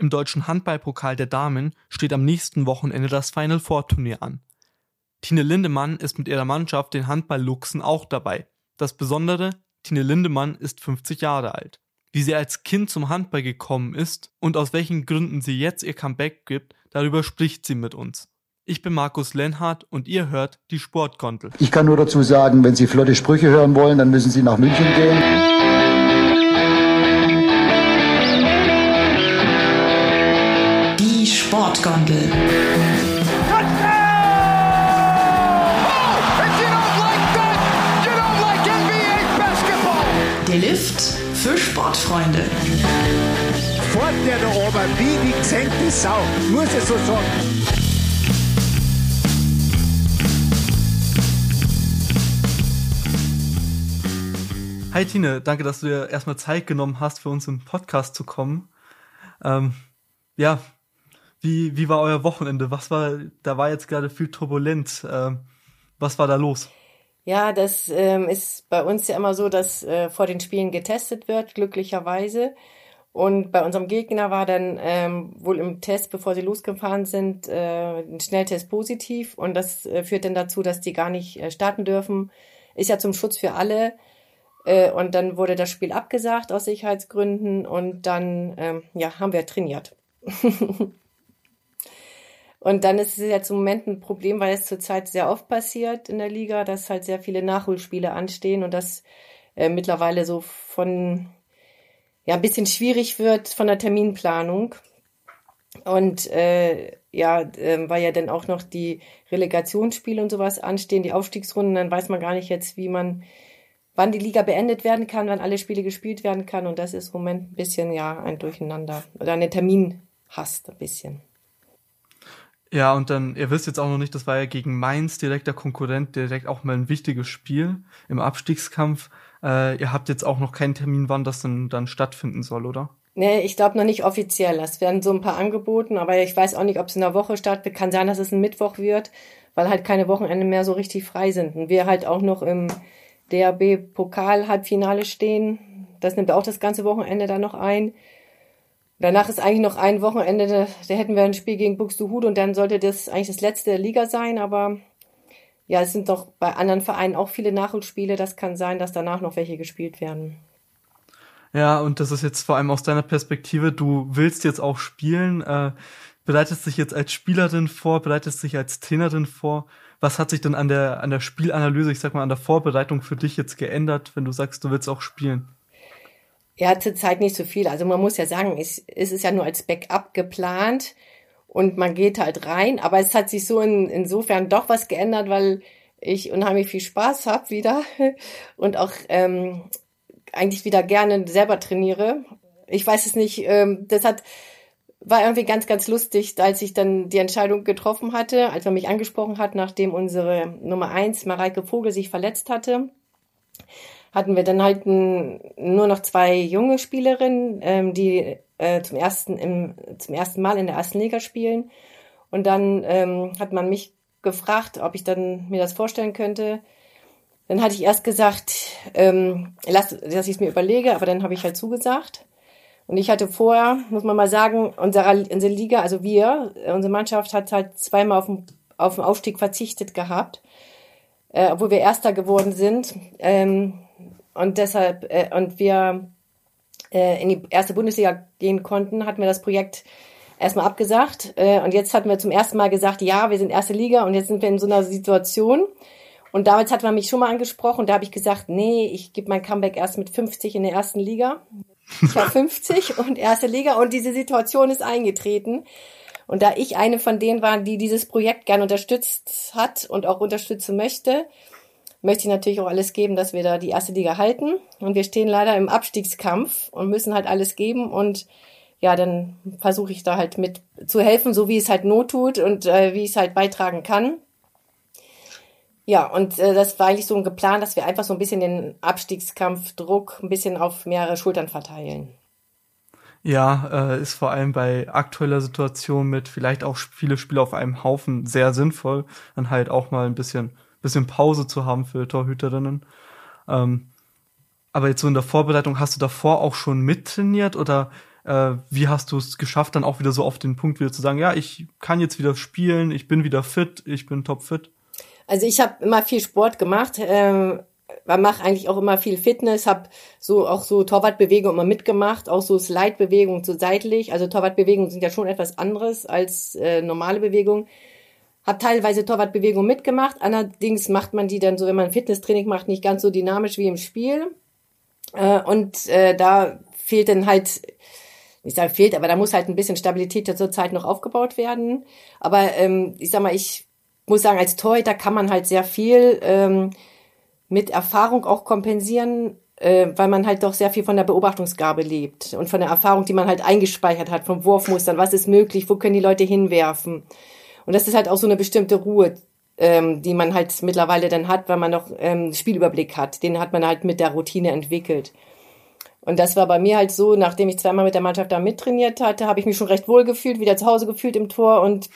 Im deutschen Handballpokal der Damen steht am nächsten Wochenende das Final Four Turnier an. Tine Lindemann ist mit ihrer Mannschaft den Handball-Luchsen auch dabei. Das Besondere, Tine Lindemann ist 50 Jahre alt. Wie sie als Kind zum Handball gekommen ist und aus welchen Gründen sie jetzt ihr Comeback gibt, darüber spricht sie mit uns. Ich bin Markus Lenhardt und ihr hört die Sportkontel. Ich kann nur dazu sagen, wenn Sie flotte Sprüche hören wollen, dann müssen Sie nach München gehen. Sportgondel. Der Lift für Sportfreunde. Fort der da oben, wie die gesenkte Sau, muss ich so sagen. Hi Tine, danke, dass du dir erstmal Zeit genommen hast, für uns im Podcast zu kommen. Ähm, ja, wie, wie war euer Wochenende? Was war, da war jetzt gerade viel Turbulenz. Ähm, was war da los? Ja, das ähm, ist bei uns ja immer so, dass äh, vor den Spielen getestet wird, glücklicherweise. Und bei unserem Gegner war dann ähm, wohl im Test, bevor sie losgefahren sind, äh, ein Schnelltest positiv. Und das äh, führt dann dazu, dass die gar nicht äh, starten dürfen. Ist ja zum Schutz für alle. Äh, und dann wurde das Spiel abgesagt aus Sicherheitsgründen. Und dann ähm, ja, haben wir trainiert. Und dann ist es jetzt im Moment ein Problem, weil es zurzeit sehr oft passiert in der Liga, dass halt sehr viele Nachholspiele anstehen und das äh, mittlerweile so von ja ein bisschen schwierig wird von der Terminplanung. Und äh, ja, äh, weil ja dann auch noch die Relegationsspiele und sowas anstehen, die Aufstiegsrunden, dann weiß man gar nicht jetzt, wie man, wann die Liga beendet werden kann, wann alle Spiele gespielt werden kann. Und das ist im Moment ein bisschen ja ein Durcheinander oder eine Terminhast ein bisschen. Ja, und dann, ihr wisst jetzt auch noch nicht, das war ja gegen Mainz direkter Konkurrent, direkt auch mal ein wichtiges Spiel im Abstiegskampf. Äh, ihr habt jetzt auch noch keinen Termin, wann das denn dann stattfinden soll, oder? Nee, ich glaube noch nicht offiziell. Es werden so ein paar angeboten, aber ich weiß auch nicht, ob es in der Woche stattfindet. Kann sein, dass es ein Mittwoch wird, weil halt keine Wochenende mehr so richtig frei sind. Und wir halt auch noch im DAB-Pokal-Halbfinale stehen. Das nimmt auch das ganze Wochenende dann noch ein. Danach ist eigentlich noch ein Wochenende, da, hätten wir ein Spiel gegen Buxtehude und dann sollte das eigentlich das letzte der Liga sein, aber ja, es sind doch bei anderen Vereinen auch viele Nachholspiele. Das kann sein, dass danach noch welche gespielt werden. Ja, und das ist jetzt vor allem aus deiner Perspektive, du willst jetzt auch spielen, äh, bereitest dich jetzt als Spielerin vor, bereitest dich als Trainerin vor. Was hat sich denn an der, an der Spielanalyse, ich sag mal, an der Vorbereitung für dich jetzt geändert, wenn du sagst, du willst auch spielen? Ja, zurzeit nicht so viel. Also man muss ja sagen, es, es ist ja nur als Backup geplant und man geht halt rein. Aber es hat sich so in, insofern doch was geändert, weil ich unheimlich viel Spaß habe wieder und auch ähm, eigentlich wieder gerne selber trainiere. Ich weiß es nicht, ähm, das hat war irgendwie ganz, ganz lustig, als ich dann die Entscheidung getroffen hatte, als man mich angesprochen hat, nachdem unsere Nummer eins, Mareike Vogel, sich verletzt hatte hatten wir dann halt nur noch zwei junge Spielerinnen, ähm, die äh, zum ersten im, zum ersten Mal in der ersten Liga spielen. Und dann ähm, hat man mich gefragt, ob ich dann mir das vorstellen könnte. Dann hatte ich erst gesagt, ähm, lass, dass ich es mir überlege, aber dann habe ich halt zugesagt. Und ich hatte vorher, muss man mal sagen, unsere, unsere Liga, also wir, unsere Mannschaft hat halt zweimal auf den, auf den Aufstieg verzichtet gehabt, äh, obwohl wir Erster geworden sind. Ähm, und deshalb, äh, und wir äh, in die erste Bundesliga gehen konnten, hatten wir das Projekt erstmal abgesagt. Äh, und jetzt hatten wir zum ersten Mal gesagt, ja, wir sind erste Liga und jetzt sind wir in so einer Situation. Und damals hat man mich schon mal angesprochen und da habe ich gesagt, nee, ich gebe mein Comeback erst mit 50 in der ersten Liga. Ich war 50 und erste Liga und diese Situation ist eingetreten. Und da ich eine von denen war, die dieses Projekt gern unterstützt hat und auch unterstützen möchte, möchte ich natürlich auch alles geben, dass wir da die erste Liga halten. Und wir stehen leider im Abstiegskampf und müssen halt alles geben. Und ja, dann versuche ich da halt mit zu helfen, so wie es halt not tut und äh, wie ich es halt beitragen kann. Ja, und äh, das war eigentlich so ein geplant, dass wir einfach so ein bisschen den Abstiegskampfdruck ein bisschen auf mehrere Schultern verteilen. Ja, äh, ist vor allem bei aktueller Situation mit vielleicht auch viele Spiele auf einem Haufen sehr sinnvoll, dann halt auch mal ein bisschen bisschen Pause zu haben für Torhüterinnen. Ähm, aber jetzt so in der Vorbereitung, hast du davor auch schon mittrainiert oder Äh, wie hast du es geschafft, dann auch wieder so auf den Punkt wieder zu sagen, ja, ich kann jetzt wieder spielen, ich bin wieder fit, ich bin topfit? Also ich habe immer viel Sport gemacht, ähm, mache eigentlich auch immer viel Fitness, habe so auch so Torwartbewegungen immer mitgemacht, auch so Slide-Bewegungen so seitlich. Also Torwartbewegungen sind ja schon etwas anderes als äh, normale Bewegungen. Hab teilweise Torwartbewegungen mitgemacht, allerdings macht man die dann so, wenn man Fitnesstraining macht, nicht ganz so dynamisch wie im Spiel. Äh, und äh, da fehlt dann halt, ich sage fehlt, aber da muss halt ein bisschen Stabilität zur Zeit noch aufgebaut werden. Aber ähm, ich sag mal, ich muss sagen, als Torhüter kann man halt sehr viel ähm, mit Erfahrung auch kompensieren, äh, weil man halt doch sehr viel von der Beobachtungsgabe lebt und von der Erfahrung, die man halt eingespeichert hat, vom Wurfmustern, was ist möglich, wo können die Leute hinwerfen. Und das ist halt auch so eine bestimmte Ruhe, ähm, die man halt mittlerweile dann hat, weil man noch ähm, Spielüberblick hat. Den hat man halt mit der Routine entwickelt. Und das war bei mir halt so, nachdem ich zweimal mit der Mannschaft da mittrainiert hatte, habe ich mich schon recht wohl gefühlt, wieder zu Hause gefühlt im Tor und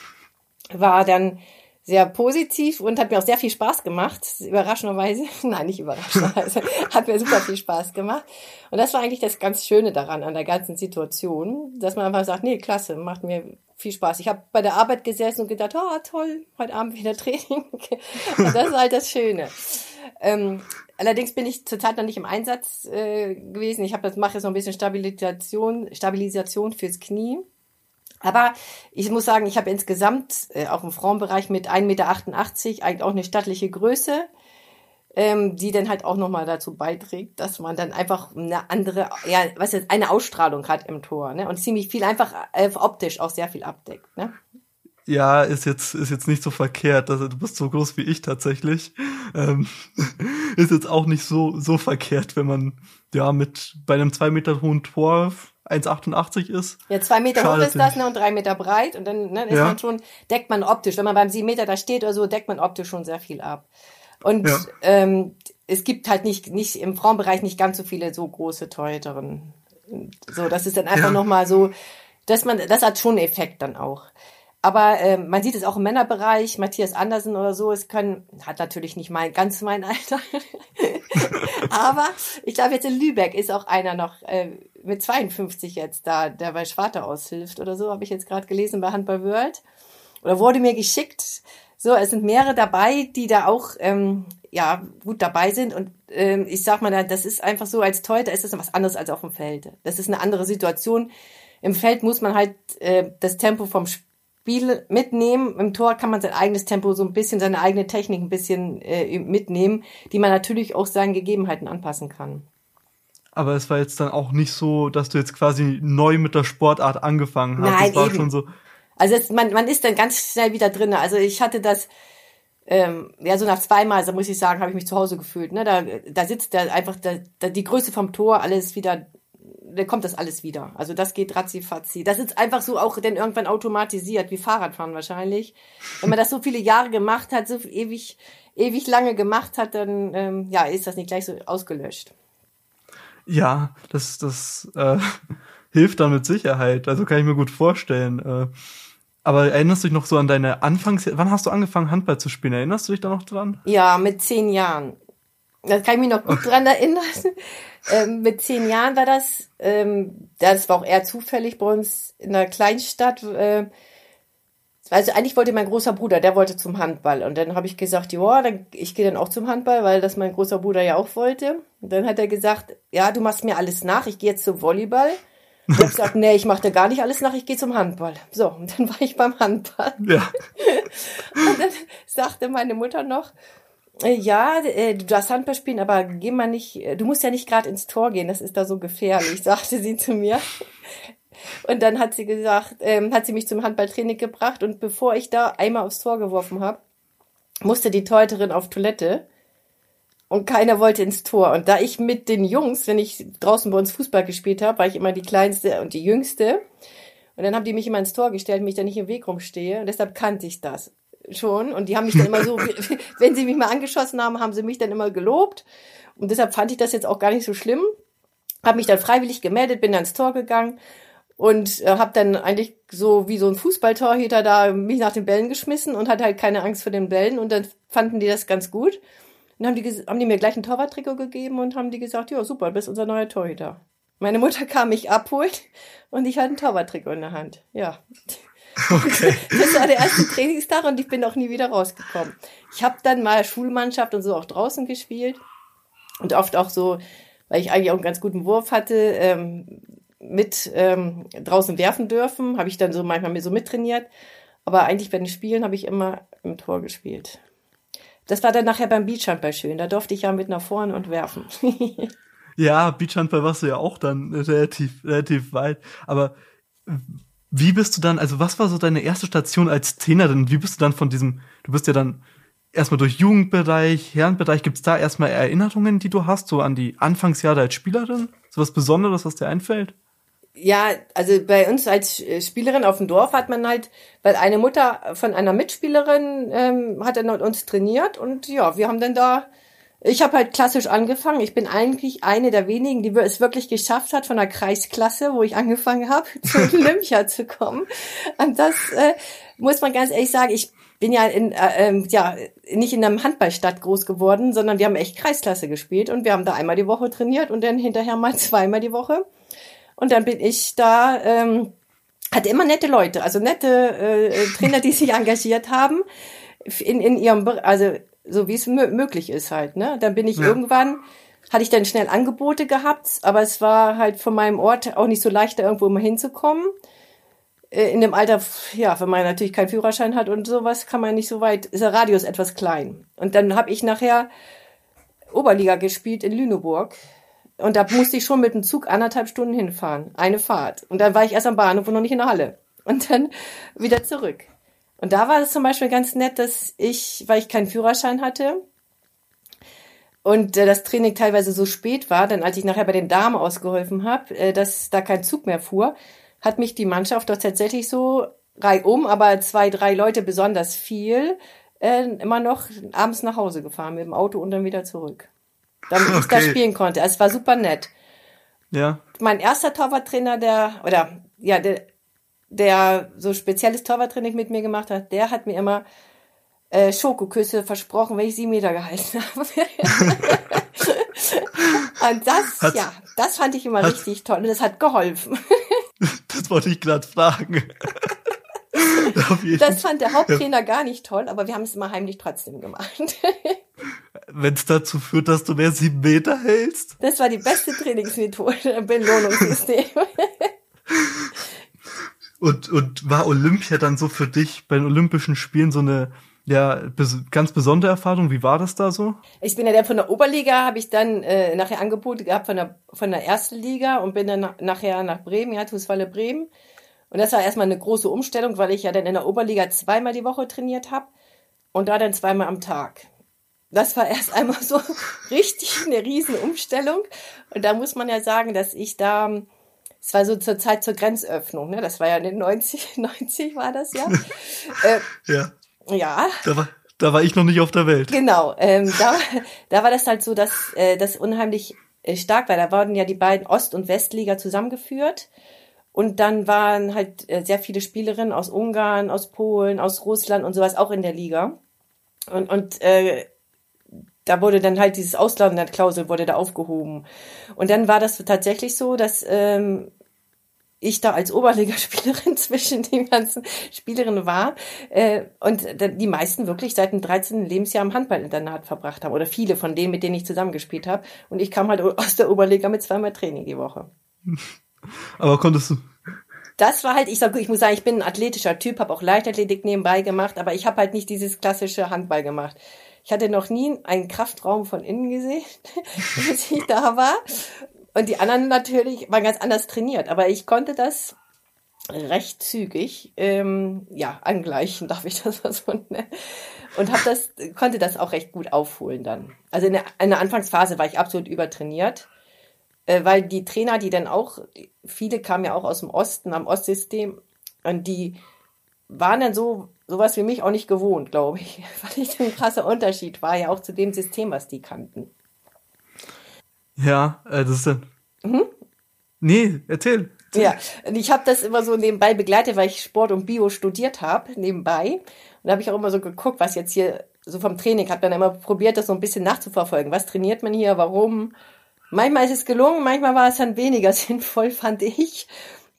war dann sehr positiv und hat mir auch sehr viel Spaß gemacht. Überraschenderweise, nein, nicht überraschenderweise, hat mir super viel Spaß gemacht. Und das war eigentlich das ganz Schöne daran, an der ganzen Situation, dass man einfach sagt, nee, klasse, macht mir viel Spaß. Ich habe bei der Arbeit gesessen und gedacht, oh, toll, heute Abend wieder Training. und das ist halt das Schöne. Ähm, allerdings bin ich zurzeit noch nicht im Einsatz äh, gewesen. Ich habe das mache jetzt noch ein bisschen Stabilisation, Stabilisation fürs Knie. Aber ich muss sagen, ich habe insgesamt äh, auch im Frauenbereich mit 1,88 Meter eigentlich auch eine stattliche Größe, ähm, die dann halt auch nochmal dazu beiträgt, dass man dann einfach eine andere, ja, was jetzt, eine Ausstrahlung hat im Tor, ne? Und ziemlich viel einfach äh, optisch auch sehr viel abdeckt, ne? Ja, ist jetzt, ist jetzt nicht so verkehrt. Also, du bist so groß wie ich tatsächlich. Ähm, ist jetzt auch nicht so, so verkehrt, wenn man, ja, mit bei einem zwei Meter hohen Tor 1,88 ist. Ja, zwei Meter hoch ist das, ne, und drei Meter breit. Und dann ne, ist ja. man schon, deckt man optisch. Wenn man beim sieben Meter da steht oder so, deckt man optisch schon sehr viel ab. Und ja. ähm, es gibt halt nicht, nicht im Frauenbereich nicht ganz so viele so große Torhüterinnen. So, das ist dann einfach ja. nochmal so, dass man, das hat schon einen Effekt dann auch. Aber äh, man sieht es auch im Männerbereich, Matthias Andersen oder so, es können, hat natürlich nicht mein, ganz mein Alter. Aber ich glaube, jetzt in Lübeck ist auch einer noch äh, mit 52 jetzt da, der bei Schwarte aushilft oder so, habe ich jetzt gerade gelesen bei Handball World. Oder wurde mir geschickt. So, es sind mehrere dabei, die da auch ähm, ja gut dabei sind. Und ähm, ich sag mal, das ist einfach so, als Teuter ist das was anderes als auf dem Feld. Das ist eine andere Situation. Im Feld muss man halt äh, das Tempo vom Spiel Spiel mitnehmen. Im Tor kann man sein eigenes Tempo so ein bisschen, seine eigene Technik ein bisschen äh, mitnehmen, die man natürlich auch seinen Gegebenheiten anpassen kann. Aber es war jetzt dann auch nicht so, dass du jetzt quasi neu mit der Sportart angefangen hast. Nein, das war eben. schon so. Also es, man, man ist dann ganz schnell wieder drin. Also ich hatte das, ähm, ja, so nach zweimal, also muss ich sagen, habe ich mich zu Hause gefühlt. Ne? Da, da sitzt der einfach da, da die Größe vom Tor, alles wieder dann kommt das alles wieder. Also das geht ratzi-fatzi. Das ist einfach so auch dann irgendwann automatisiert, wie Fahrradfahren wahrscheinlich. Wenn man das so viele Jahre gemacht hat, so ewig, ewig lange gemacht hat, dann ähm, ja, ist das nicht gleich so ausgelöscht. Ja, das, das äh, hilft dann mit Sicherheit. Also kann ich mir gut vorstellen. Äh, aber erinnerst du dich noch so an deine Anfangs... Wann hast du angefangen, Handball zu spielen? Erinnerst du dich da noch dran? Ja, mit zehn Jahren. Da kann ich mich noch gut dran erinnern. Ähm, mit zehn Jahren war das. Ähm, das war auch eher zufällig bei uns in einer Kleinstadt. Äh, also eigentlich wollte mein großer Bruder, der wollte zum Handball. Und dann habe ich gesagt, ja, ich gehe dann auch zum Handball, weil das mein großer Bruder ja auch wollte. Und dann hat er gesagt, ja, du machst mir alles nach, ich gehe jetzt zum Volleyball. Und ich habe gesagt, nee, ich mache dir gar nicht alles nach, ich gehe zum Handball. So, und dann war ich beim Handball. Ja. und dann sagte meine Mutter noch, ja, äh, du darfst Handball spielen, aber geh mal nicht, äh, du musst ja nicht gerade ins Tor gehen, das ist da so gefährlich, sagte sie zu mir. Und dann hat sie gesagt, ähm, hat sie mich zum Handballtraining gebracht und bevor ich da einmal aufs Tor geworfen habe, musste die Teuterin auf Toilette und keiner wollte ins Tor. Und da ich mit den Jungs, wenn ich draußen bei uns Fußball gespielt habe, war ich immer die kleinste und die jüngste. Und dann haben die mich immer ins Tor gestellt, mich da nicht im Weg rumstehe. Und deshalb kannte ich das schon. Und die haben mich dann immer so, wenn sie mich mal angeschossen haben, haben sie mich dann immer gelobt. Und deshalb fand ich das jetzt auch gar nicht so schlimm. Habe mich dann freiwillig gemeldet, bin dann ins Tor gegangen und äh, habe dann eigentlich so wie so ein Fußballtorhüter da mich nach den Bällen geschmissen und hatte halt keine Angst vor den Bällen und dann fanden die das ganz gut. Und haben die, haben die mir gleich ein Torwarttrikot gegeben und haben die gesagt, ja super, du bist unser neuer Torhüter. Meine Mutter kam mich abholen und ich hatte einen Torwarttrikot in der Hand. Ja. Okay. Das war der erste Trainingstag und ich bin auch nie wieder rausgekommen. Ich habe dann mal Schulmannschaft und so auch draußen gespielt und oft auch so, weil ich eigentlich auch einen ganz guten Wurf hatte, ähm, mit ähm, draußen werfen dürfen, habe ich dann so manchmal so mittrainiert. Aber eigentlich bei den Spielen habe ich immer im Tor gespielt. Das war dann nachher beim Beachhandball schön. Da durfte ich ja mit nach vorne und werfen. Ja, Beachhandball warst du ja auch dann relativ, relativ weit. Aber wie bist du dann, also was war so deine erste Station als Trainerin? Wie bist du dann von diesem, du bist ja dann erstmal durch Jugendbereich, Herrenbereich, gibt's da erstmal Erinnerungen, die du hast, so an die Anfangsjahre als Spielerin? So was Besonderes, was dir einfällt? Ja, also bei uns als Spielerin auf dem Dorf hat man halt, weil eine Mutter von einer Mitspielerin ähm, hat dann uns trainiert und ja, wir haben dann da, ich habe halt klassisch angefangen. Ich bin eigentlich eine der wenigen, die es wirklich geschafft hat, von der Kreisklasse, wo ich angefangen habe, zu Olympia zu kommen. Und das äh, muss man ganz ehrlich sagen, ich bin ja in äh, ähm, ja nicht in einem Handballstadt groß geworden, sondern wir haben echt Kreisklasse gespielt und wir haben da einmal die Woche trainiert und dann hinterher mal zweimal die Woche. Und dann bin ich da, ähm, hatte immer nette Leute, also nette äh, Trainer, die sich engagiert haben in, in ihrem, also so wie es mö möglich ist halt. Ne? Dann bin ich Ja. irgendwann, hatte ich dann schnell Angebote gehabt, aber es war halt von meinem Ort auch nicht so leicht, da irgendwo mal hinzukommen. Äh, In dem Alter, ja, wenn man natürlich keinen Führerschein hat und sowas, kann man nicht so weit, ist der Radius etwas klein. Und dann habe ich nachher Oberliga gespielt in Lüneburg. Und da musste ich schon mit dem Zug anderthalb Stunden hinfahren. Eine Fahrt. Und dann war ich erst am Bahnhof und noch nicht in der Halle. Und dann wieder zurück. Und da war es zum Beispiel ganz nett, dass ich, weil ich keinen Führerschein hatte und äh, das Training teilweise so spät war, dann als ich nachher bei den Damen ausgeholfen habe, äh, dass da kein Zug mehr fuhr, hat mich die Mannschaft doch tatsächlich so reihum, aber zwei, drei Leute besonders viel, äh, immer noch abends nach Hause gefahren mit dem Auto und dann wieder zurück. Damit ich da Okay. spielen konnte. Also Es war super nett Ja. mein erster Torwarttrainer, der, oder ja, der, der so spezielles Torwarttraining mit mir gemacht hat, der hat mir immer äh, Schokoküsse versprochen, wenn ich sieben Meter gehalten habe. Und das, Hat- ja, das fand ich immer hat- richtig toll und das hat geholfen. Das wollte ich gerade fragen. Das fand der Haupttrainer gar nicht toll, aber wir haben es immer heimlich trotzdem gemacht. Wenn es dazu führt, dass du mehr sieben Meter hältst. Das war die beste Trainingsmethode, Belohnungssystem. Und, und war Olympia dann so für dich bei den Olympischen Spielen so eine ja, ganz besondere Erfahrung? Wie war das da so? Ich bin ja dann von der Oberliga, habe ich dann äh, nachher Angebote gehabt von der, von der ersten Liga und bin dann na, nachher nach Bremen, ja, Tuswalle Bremen. Und das war erstmal eine große Umstellung, weil ich ja dann in der Oberliga zweimal die Woche trainiert habe und da dann zweimal am Tag. Das war erst einmal so richtig eine riesen Umstellung. Und da muss man ja sagen, dass ich da, es war so zur Zeit zur Grenzöffnung, ne? Das war ja in den 90, 90 war das ja. äh, Ja, ja, da war, da war ich noch nicht auf der Welt. Genau, ähm, da, da war das halt so, dass äh, das unheimlich äh, stark war. Da wurden ja die beiden Ost- und Westliga zusammengeführt. Und dann waren halt äh, sehr viele Spielerinnen aus Ungarn, aus Polen, aus Russland und sowas auch in der Liga. Und, und äh, da wurde dann halt dieses Ausländerklausel wurde da aufgehoben. Und dann war das tatsächlich so, dass ähm, ich da als Oberligaspielerin zwischen den ganzen Spielerinnen war äh, und die meisten wirklich seit dem 13. Lebensjahr im Handballinternat verbracht haben oder viele von denen, mit denen ich zusammengespielt habe. Und ich kam halt aus der Oberliga mit zweimal Training die Woche. Aber konntest du. Das war halt, ich sag, ich muss sagen, ich bin ein athletischer Typ, habe auch Leichtathletik nebenbei gemacht, aber ich habe halt nicht dieses klassische Handball gemacht. Ich hatte noch nie einen Kraftraum von innen gesehen, als ich da war. Und die anderen natürlich waren ganz anders trainiert, aber ich konnte das recht zügig ähm, ja angleichen, darf ich das mal so nennen. Und habe das konnte das auch recht gut aufholen dann. Also in der, in der Anfangsphase war ich absolut übertrainiert äh, weil die Trainer, die dann auch, viele kamen ja auch aus dem Osten, am Ostsystem, und die waren dann so sowas wie mich auch nicht gewohnt, glaube ich, weil ich ein krasser Unterschied war ja auch zu dem System, was die kannten. Ja, äh, das ist dann. Nee, erzähl. Ja, und ich habe das immer so nebenbei begleitet, weil ich Sport und Bio studiert habe, nebenbei. Und da habe ich auch immer so geguckt, was jetzt hier so vom Training, habe dann immer probiert, das so ein bisschen nachzuverfolgen. Was trainiert man hier, warum? Manchmal ist es gelungen, manchmal war es dann weniger sinnvoll, fand ich.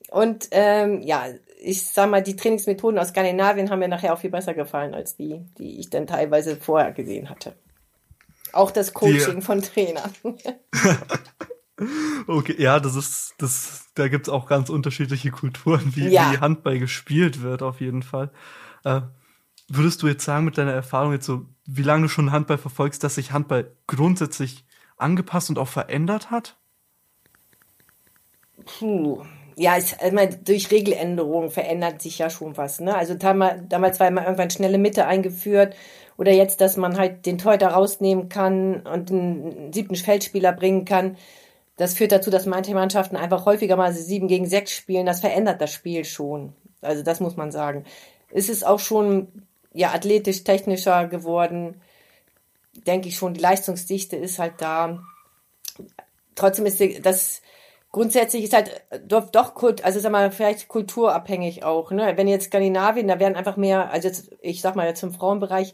Und ähm, ja, ich sag mal, die Trainingsmethoden aus Skandinavien haben mir nachher auch viel besser gefallen als die, die ich dann teilweise vorher gesehen hatte. Auch das Coaching die, von Trainern. okay, ja, das ist, das, da gibt's auch ganz unterschiedliche Kulturen, wie, ja. wie Handball gespielt wird, auf jeden Fall. Äh, würdest du jetzt sagen, mit deiner Erfahrung jetzt so, wie lange du schon Handball verfolgst, dass sich Handball grundsätzlich angepasst und auch verändert hat? Puh. Ja, es, ich meine, durch Regeländerungen verändert sich ja schon was. Ne? Also damals war immer irgendwann schnelle Mitte eingeführt oder jetzt, dass man halt den Torhüter rausnehmen kann und einen siebten Feldspieler bringen kann. Das führt dazu, dass manche Mannschaften einfach häufiger mal sieben gegen sechs spielen. Das verändert das Spiel schon. Also das muss man sagen. Es ist auch schon ja athletisch technischer geworden denke ich schon, die Leistungsdichte ist halt da. Trotzdem ist das grundsätzlich ist halt doch, doch also sag mal, vielleicht kulturabhängig auch. Ne? Wenn jetzt Skandinavien, da werden einfach mehr, also jetzt, ich sag mal jetzt im Frauenbereich,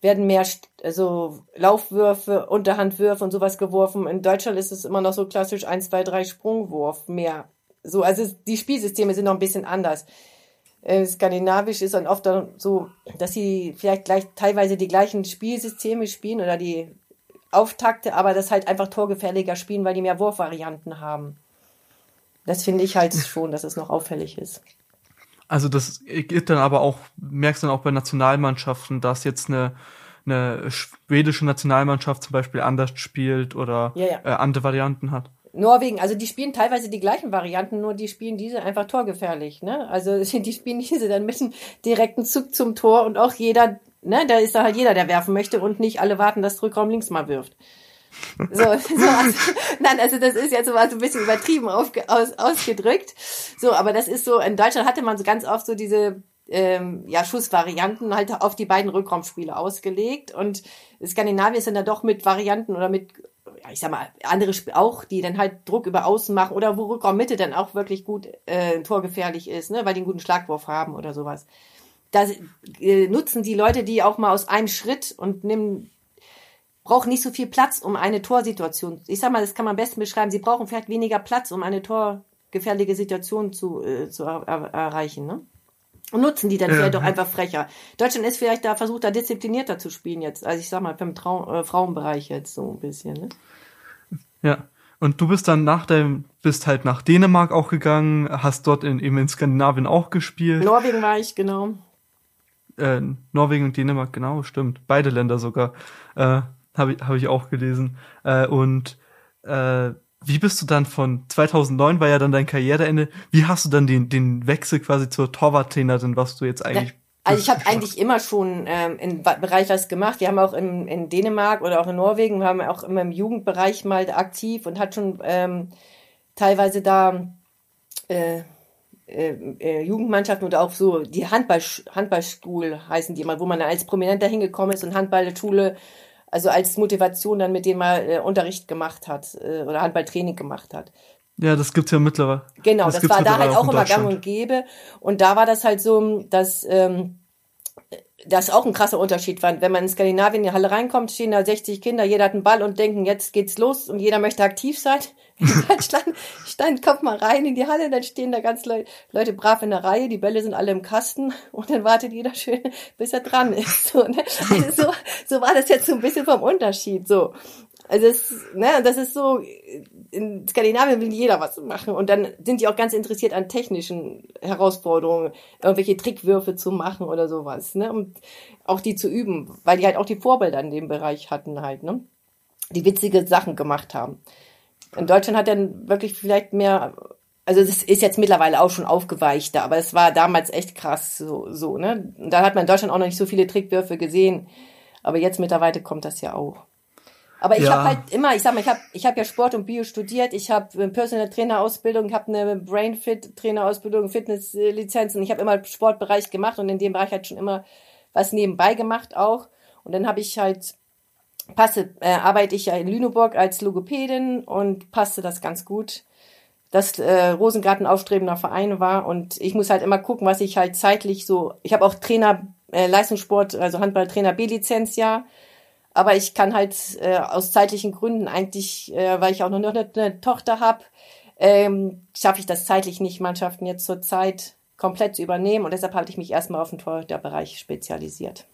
werden mehr also Laufwürfe, Unterhandwürfe und sowas geworfen. In Deutschland ist es immer noch so klassisch 1, 2, 3 Sprungwurf mehr. So, also die Spielsysteme sind noch ein bisschen anders äh, skandinavisch ist dann oft dann so, dass sie vielleicht gleich teilweise die gleichen Spielsysteme spielen oder die Auftakte, aber das halt einfach torgefährlicher spielen, weil die mehr Wurfvarianten haben. Das finde ich halt schon, dass es noch auffällig ist. Also das geht dann aber auch, merkst du dann auch bei Nationalmannschaften, dass jetzt eine, eine schwedische Nationalmannschaft zum Beispiel anders spielt oder ja, ja. Äh, andere Varianten hat. Norwegen, also die spielen teilweise die gleichen Varianten, nur die spielen diese einfach torgefährlich, ne? Also die spielen diese dann mit einem direkten Zug zum Tor und auch jeder, ne, da ist da halt jeder, der werfen möchte und nicht alle warten, dass Rückraum links mal wirft. So, so also, nein, also das ist jetzt so ein bisschen übertrieben aufge, aus, ausgedrückt. So, aber das ist so, in Deutschland hatte man so ganz oft so diese ähm, ja, Schussvarianten halt auf die beiden Rückraumspiele ausgelegt. Und Skandinavien dann da doch mit Varianten oder mit ja, ich sag mal, andere Spiele auch, die dann halt Druck über Außen machen oder wo Rückraum Mitte dann auch wirklich gut äh, torgefährlich ist, ne, weil die einen guten Schlagwurf haben oder sowas. Da äh, nutzen die Leute die auch mal aus einem Schritt und nehmen brauchen nicht so viel Platz, um eine Torsituation. Ich sag mal, das kann man am besten beschreiben. Sie brauchen vielleicht weniger Platz, um eine torgefährliche Situation zu, äh, zu er erreichen. Ne? Und nutzen die dann ja. vielleicht doch einfach frecher. Deutschland ist vielleicht da, versucht da disziplinierter zu spielen jetzt. Also ich sag mal, beim Trau äh, Frauenbereich jetzt so ein bisschen, ne? Ja. Und du bist dann nach dem, bist halt nach Dänemark auch gegangen, hast dort in, eben in Skandinavien auch gespielt. Norwegen war ich, genau. Äh, Norwegen und Dänemark, genau, stimmt. Beide Länder sogar. Äh, Habe ich, hab ich auch gelesen. Äh, und äh, wie bist du dann von 2009 war ja dann dein Karriereende, wie hast du dann den, den Wechsel quasi zur Torwarttrainerin, was du jetzt eigentlich also ich habe eigentlich immer schon ähm, im Bereich was gemacht. Wir haben auch in, in Dänemark oder auch in Norwegen, wir haben auch immer im Jugendbereich mal aktiv und hat schon ähm, teilweise da äh, äh, äh Jugendmannschaften oder auch so die Handball Handballschule heißen die mal, wo man als Prominenter hingekommen ist und Handballschule also als Motivation dann mit dem mal äh, Unterricht gemacht hat äh, oder Handballtraining gemacht hat. Ja, das gibt's ja mittlerweile. Genau, das, das war da halt auch immer gang und gäbe. Und da war das halt so, dass ähm, das auch ein krasser Unterschied war. Wenn man in Skandinavien in die Halle reinkommt, stehen da 60 Kinder, jeder hat einen Ball und denken, jetzt geht's los und jeder möchte aktiv sein. In Deutschland stand, kommt mal rein in die Halle, dann stehen da ganz Le Leute brav in der Reihe, die Bälle sind alle im Kasten und dann wartet jeder schön, bis er dran ist. So, ne? also so, so war das jetzt so ein bisschen vom Unterschied. So. Also das, ne, das ist so, in Skandinavien will jeder was machen und dann sind die auch ganz interessiert an technischen Herausforderungen, irgendwelche Trickwürfe zu machen oder sowas, ne, und auch die zu üben, weil die halt auch die Vorbilder in dem Bereich hatten halt, ne, die witzige Sachen gemacht haben. In Deutschland hat dann wirklich vielleicht mehr, also es ist jetzt mittlerweile auch schon aufgeweichter, aber es war damals echt krass so, so, ne, und da hat man in Deutschland auch noch nicht so viele Trickwürfe gesehen, aber jetzt mittlerweile kommt das ja auch. Aber ich ja. habe halt immer, ich sag mal, ich habe ich hab ja Sport und Bio studiert, ich habe eine Personal Trainer Ausbildung, ich habe eine Brain Fit Trainer Ausbildung, Fitness Lizenzen, ich habe immer Sportbereich gemacht und in dem Bereich halt schon immer was nebenbei gemacht auch und dann habe ich halt passe äh, arbeite ich ja in Lüneburg als Logopädin und passte das ganz gut. Dass äh, Rosengarten aufstrebender Verein war und ich muss halt immer gucken, was ich halt zeitlich so. Ich habe auch Trainer äh, Leistungssport, also Handballtrainer B-Lizenz ja Aber ich kann halt äh, aus zeitlichen Gründen eigentlich, äh, weil ich auch noch eine, eine Tochter habe, ähm, schaffe ich das zeitlich nicht, Mannschaften jetzt zur Zeit komplett zu übernehmen. Und deshalb habe ich mich erstmal auf den Torhüterbereich spezialisiert.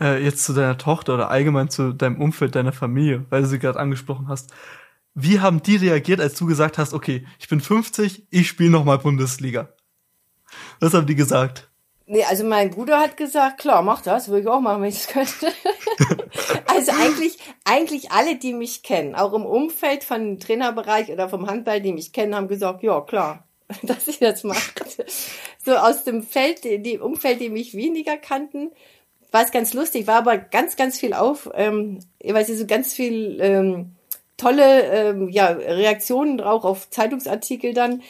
Äh, jetzt zu deiner Tochter oder allgemein zu deinem Umfeld, deiner Familie, weil du sie gerade angesprochen hast. Wie haben die reagiert, als du gesagt hast, okay, ich bin 50, ich spiele nochmal Bundesliga? Was haben die gesagt? Nee, also mein Bruder hat gesagt, klar, mach das, würde ich auch machen, wenn ich es könnte. also eigentlich, eigentlich alle, die mich kennen, auch im Umfeld von Trainerbereich oder vom Handball, die mich kennen, haben gesagt, ja, klar, dass ich das mache. So aus dem Feld, die Umfeld, die mich weniger kannten, war es ganz lustig, war aber ganz, ganz viel auf, ähm, weil sie so ganz viel ähm, tolle ähm, ja, Reaktionen auch auf Zeitungsartikel dann.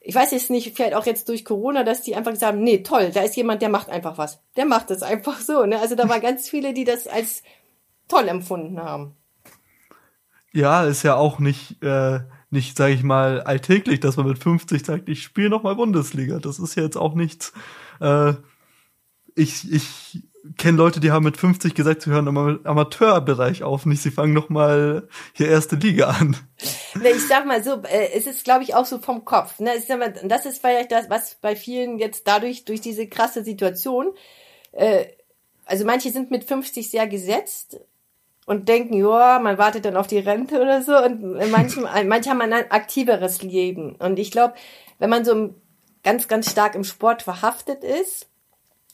Ich weiß jetzt nicht, vielleicht auch jetzt durch Corona, dass die einfach gesagt haben, nee, toll, da ist jemand, der macht einfach was. Der macht das einfach so. Ne? Also da waren ganz viele, die das als toll empfunden haben. Ja, ist ja auch nicht, äh, nicht, sage ich mal, alltäglich, dass man mit 50 sagt, ich spiele noch mal Bundesliga. Das ist ja jetzt auch nichts. Äh, ich, ich kenne Leute, die haben mit 50 gesagt, sie hören im Amateurbereich auf, nicht sie fangen noch mal hier erste Liga an. Ich sag mal so, äh, es ist glaube ich auch so vom Kopf. Ne? Das ist vielleicht das, was bei vielen jetzt dadurch durch diese krasse Situation. Äh, also manche sind mit 50 sehr gesetzt und denken, ja, man wartet dann auf die Rente oder so. Und manche, manche haben ein aktiveres Leben. Und ich glaube, wenn man so ganz, ganz stark im Sport verhaftet ist,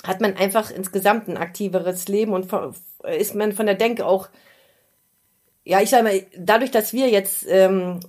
hat man einfach insgesamt ein aktiveres Leben und ist man von der Denke auch, ja, ich sage mal, dadurch, dass wir jetzt, ähm,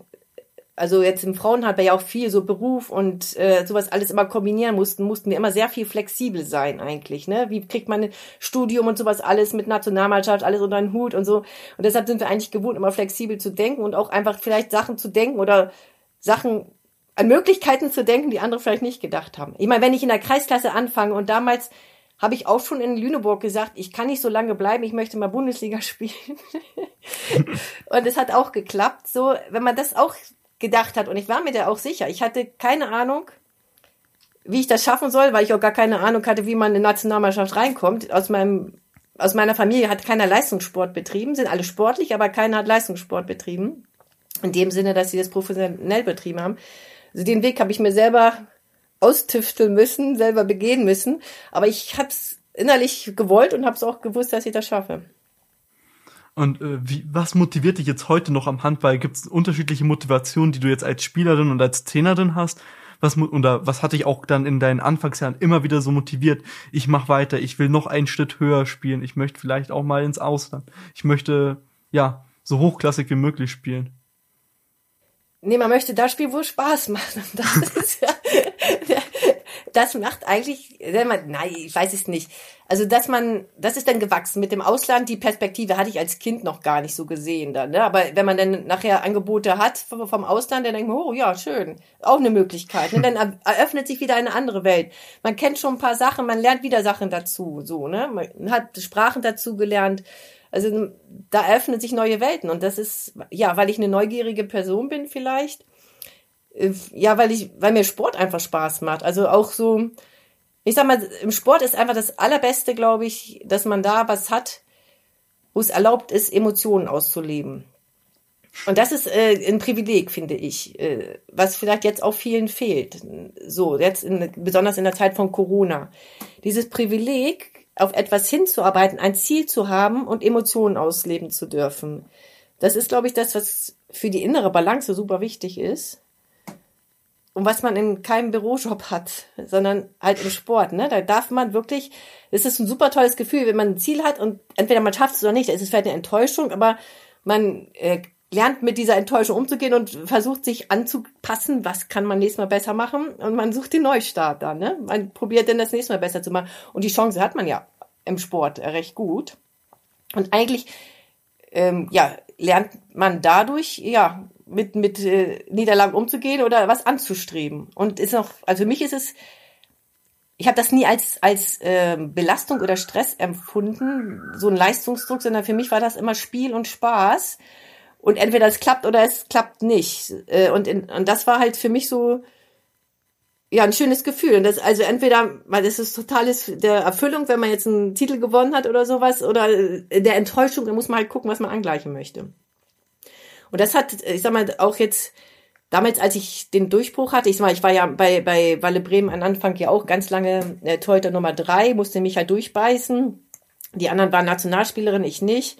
also jetzt im Frauenhandball ja auch viel so Beruf und äh, sowas alles immer kombinieren mussten, mussten wir immer sehr viel flexibel sein eigentlich, ne? Wie kriegt man ein Studium und sowas alles mit Nationalmannschaft, alles unter den Hut und so. Und deshalb sind wir eigentlich gewohnt, immer flexibel zu denken und auch einfach vielleicht Sachen zu denken oder Sachen an Möglichkeiten zu denken, die andere vielleicht nicht gedacht haben. Ich meine, wenn ich in der Kreisklasse anfange und damals habe ich auch schon in Lüneburg gesagt, ich kann nicht so lange bleiben, ich möchte mal Bundesliga spielen. und es hat auch geklappt. So, wenn man das auch gedacht hat, und ich war mir da auch sicher, ich hatte keine Ahnung, wie ich das schaffen soll, weil ich auch gar keine Ahnung hatte, wie man in eine Nationalmannschaft reinkommt. Aus meinem, aus meiner Familie hat keiner Leistungssport betrieben, sind alle sportlich, aber keiner hat Leistungssport betrieben. In dem Sinne, dass sie das professionell betrieben haben. Also den Weg habe ich mir selber austüfteln müssen, selber begehen müssen. Aber ich habe es innerlich gewollt und habe es auch gewusst, dass ich das schaffe. Und äh, wie, was motiviert dich jetzt heute noch am Handball? Gibt es unterschiedliche Motivationen, die du jetzt als Spielerin und als Trainerin hast? Was, oder was hat dich auch dann in deinen Anfangsjahren immer wieder so motiviert? Ich mache weiter, ich will noch einen Schritt höher spielen, ich möchte vielleicht auch mal ins Ausland. Ich möchte, ja, so hochklassig wie möglich spielen. Nee, man möchte da spielen, wo es Spaß macht. Das ist ja, das macht eigentlich, nein, ich weiß es nicht. Also, dass man, das ist dann gewachsen mit dem Ausland. Die Perspektive hatte ich als Kind noch gar nicht so gesehen dann, ne? Aber wenn man dann nachher Angebote hat vom Ausland, dann denkt man, oh ja, schön, auch eine Möglichkeit. Ne? Dann eröffnet sich wieder eine andere Welt. Man kennt schon ein paar Sachen, man lernt wieder Sachen dazu, so, ne? Man hat Sprachen dazu gelernt. Also da eröffnen sich neue Welten und das ist, ja, weil ich eine neugierige Person bin vielleicht. Äh, ja, weil ich, weil mir Sport einfach Spaß macht. Also auch so, ich sag mal, im Sport ist einfach das Allerbeste, glaube ich, dass man da was hat, wo es erlaubt ist, Emotionen auszuleben. Und das ist äh, ein Privileg, finde ich, äh, was vielleicht jetzt auch vielen fehlt. So, jetzt in, besonders in der Zeit von Corona. Dieses Privileg, auf etwas hinzuarbeiten, ein Ziel zu haben und Emotionen ausleben zu dürfen. Das ist, glaube ich, das, was für die innere Balance super wichtig ist. Und was man in keinem Bürojob hat, sondern halt im Sport. Ne? Da darf man wirklich, es ist ein super tolles Gefühl, wenn man ein Ziel hat und entweder man schafft es oder nicht. Es ist vielleicht eine Enttäuschung, aber man äh, lernt mit dieser Enttäuschung umzugehen und versucht sich anzupassen, was kann man nächstes Mal besser machen? Und man sucht den Neustart dann, ne? Man probiert dann das nächste Mal besser zu machen. Und die Chance hat man ja im Sport recht gut. Und eigentlich ähm, ja lernt man dadurch ja mit mit äh, Niederlagen umzugehen oder was anzustreben. Und ist noch also für mich ist es ich habe das nie als als äh, Belastung oder Stress empfunden, so ein Leistungsdruck, sondern für mich war das immer Spiel und Spaß und entweder es klappt oder es klappt nicht. Äh, und, in, und das war halt für mich so, ja, ein schönes Gefühl. Und das, also entweder, weil das ist totales der Erfüllung, wenn man jetzt einen Titel gewonnen hat oder sowas, oder der Enttäuschung, da muss man halt gucken, was man angleichen möchte. Und das hat, ich sag mal, auch jetzt, damals, als ich den Durchbruch hatte, ich sag mal, ich war ja bei, bei Walle Bremen am Anfang ja auch ganz lange äh, Torhüter Nummer drei, musste mich halt durchbeißen. Die anderen waren Nationalspielerin, ich nicht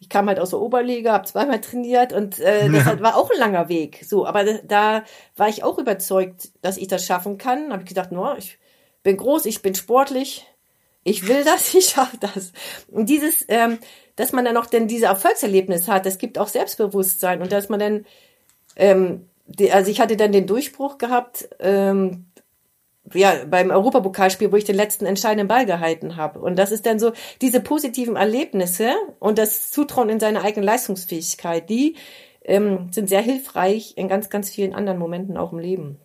ich kam halt aus der Oberliga, habe zweimal trainiert und äh, das ja. war auch ein langer Weg. So, aber da, da war ich auch überzeugt, dass ich das schaffen kann. Habe ich gedacht, no, ich bin groß, ich bin sportlich, ich will das, ich schaffe das. Und dieses, ähm, dass man dann noch denn diese Erfolgserlebnis hat, das gibt auch Selbstbewusstsein und dass man dann, ähm, die, also ich hatte dann den Durchbruch gehabt, ähm, ja, beim Europapokalspiel, wo ich den letzten entscheidenden Ball gehalten habe. Und das ist dann so, diese positiven Erlebnisse und das Zutrauen in seine eigene Leistungsfähigkeit, die ähm, sind sehr hilfreich in ganz, ganz vielen anderen Momenten auch im Leben.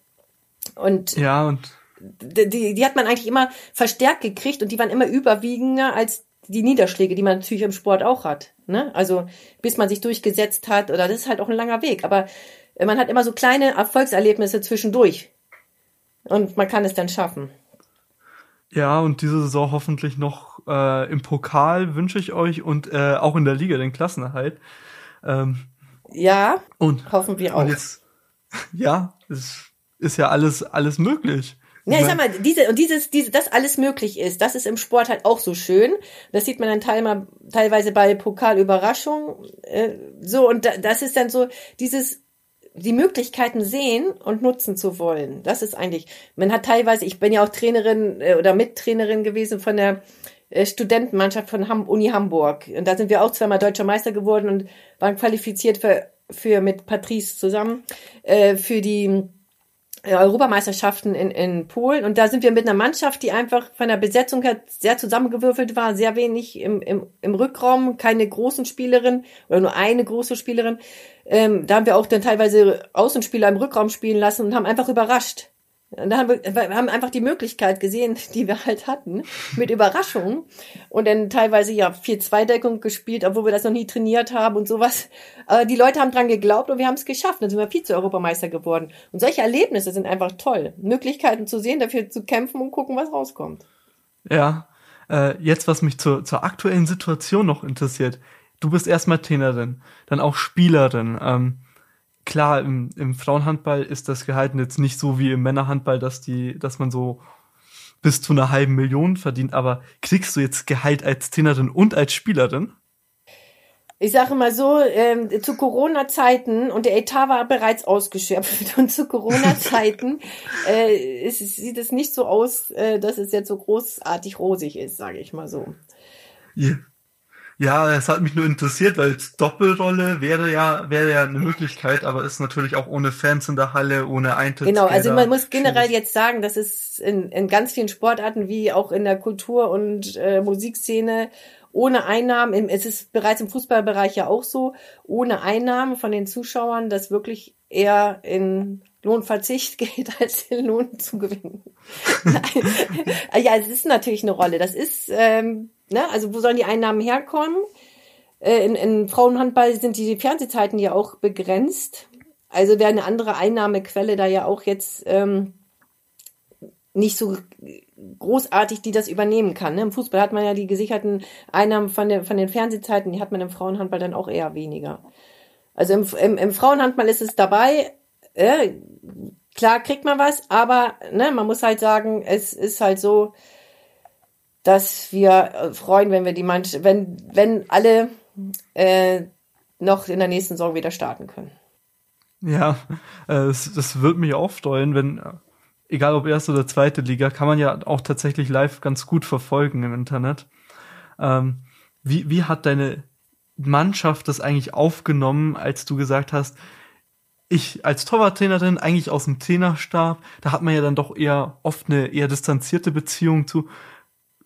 Und ja, und die, die hat man eigentlich immer verstärkt gekriegt und die waren immer überwiegender als die Niederschläge, die man natürlich im Sport auch hat. Ne? Also bis man sich durchgesetzt hat, oder das ist halt auch ein langer Weg. Aber man hat immer so kleine Erfolgserlebnisse zwischendurch, und man kann es dann schaffen. Ja, und diese Saison hoffentlich noch äh, im Pokal wünsche ich euch und äh, auch in der Liga den Klassenerhalt. Ähm, ja, und, hoffen wir auch. Und jetzt, ja, es ist ja alles, alles möglich. Ja, ich sag mal, diese, und dieses, diese, das alles möglich ist, das ist im Sport halt auch so schön. Das sieht man dann teilweise, teilweise bei Pokalüberraschung, äh, so, und da, das ist dann so, dieses, die Möglichkeiten sehen und nutzen zu wollen. Das ist eigentlich, man hat teilweise, ich bin ja auch Trainerin äh, oder Mittrainerin gewesen von der äh, Studentenmannschaft von Uni Hamburg. Und da sind wir auch zweimal deutscher Meister geworden und waren qualifiziert für, für mit Patrice zusammen äh, für die Europameisterschaften in, in Polen. Und da sind wir mit einer Mannschaft, die einfach von der Besetzung her sehr zusammengewürfelt war, sehr wenig im, im, im Rückraum, keine großen Spielerin oder nur eine große Spielerin. Ähm, da haben wir auch dann teilweise Außenspieler im Rückraum spielen lassen und haben einfach überrascht. Und da haben wir, wir haben einfach die Möglichkeit gesehen, die wir halt hatten, mit Überraschungen. Und dann teilweise ja vier Zweideckung gespielt, obwohl wir das noch nie trainiert haben und sowas. Aber die Leute haben dran geglaubt und wir haben es geschafft. Dann sind wir Vize-Europameister geworden. Und solche Erlebnisse sind einfach toll. Möglichkeiten zu sehen, dafür zu kämpfen und gucken, was rauskommt. Ja. Äh, jetzt, was mich zur, zur aktuellen Situation noch interessiert du bist erstmal Trainerin, dann auch Spielerin. Ähm, klar, im, im Frauenhandball ist das Gehalt jetzt nicht so wie im Männerhandball, dass die, dass man so bis zu einer halben Million verdient, aber kriegst du jetzt Gehalt als Trainerin und als Spielerin? Ich sage mal so, ähm, zu Corona-Zeiten, und der Etat war bereits ausgeschöpft, und zu Corona-Zeiten äh, sieht es nicht so aus, äh, dass es jetzt so großartig rosig ist, sage ich mal so. Yeah. Ja, es hat mich nur interessiert, weil Doppelrolle wäre ja, wäre ja eine Möglichkeit, aber ist natürlich auch ohne Fans in der Halle, ohne Eintritt. Genau, also man muss generell jetzt sagen, dass es in, in ganz vielen Sportarten wie auch in der Kultur- und äh, Musikszene ohne Einnahmen, es ist bereits im Fußballbereich ja auch so, ohne Einnahmen von den Zuschauern, das wirklich eher in Lohnverzicht geht, als in Lohn zu gewinnen. ja, es ist natürlich eine Rolle. Das ist ähm, ne, also wo sollen die Einnahmen herkommen? Äh, in, in Frauenhandball sind die Fernsehzeiten ja auch begrenzt. Also wäre eine andere Einnahmequelle da ja auch jetzt ähm, nicht so großartig, die das übernehmen kann. Ne? Im Fußball hat man ja die gesicherten Einnahmen von, der, von den Fernsehzeiten, die hat man im Frauenhandball dann auch eher weniger. Also im, im, im Frauenhandball ist es dabei, äh, klar kriegt man was, aber ne, man muss halt sagen, es ist halt so, dass wir äh, freuen, wenn wir die Mannschaft, wenn, wenn alle äh, noch in der nächsten Saison wieder starten können. Ja, äh, das, das wird mich auch freuen, wenn, egal ob erste oder zweite Liga, kann man ja auch tatsächlich live ganz gut verfolgen im Internet. Ähm, wie, wie hat deine Mannschaft das eigentlich aufgenommen, als du gesagt hast, ich als Torwarttrainerin, eigentlich aus dem Trainerstab, da hat man ja dann doch eher oft eine eher distanzierte Beziehung zu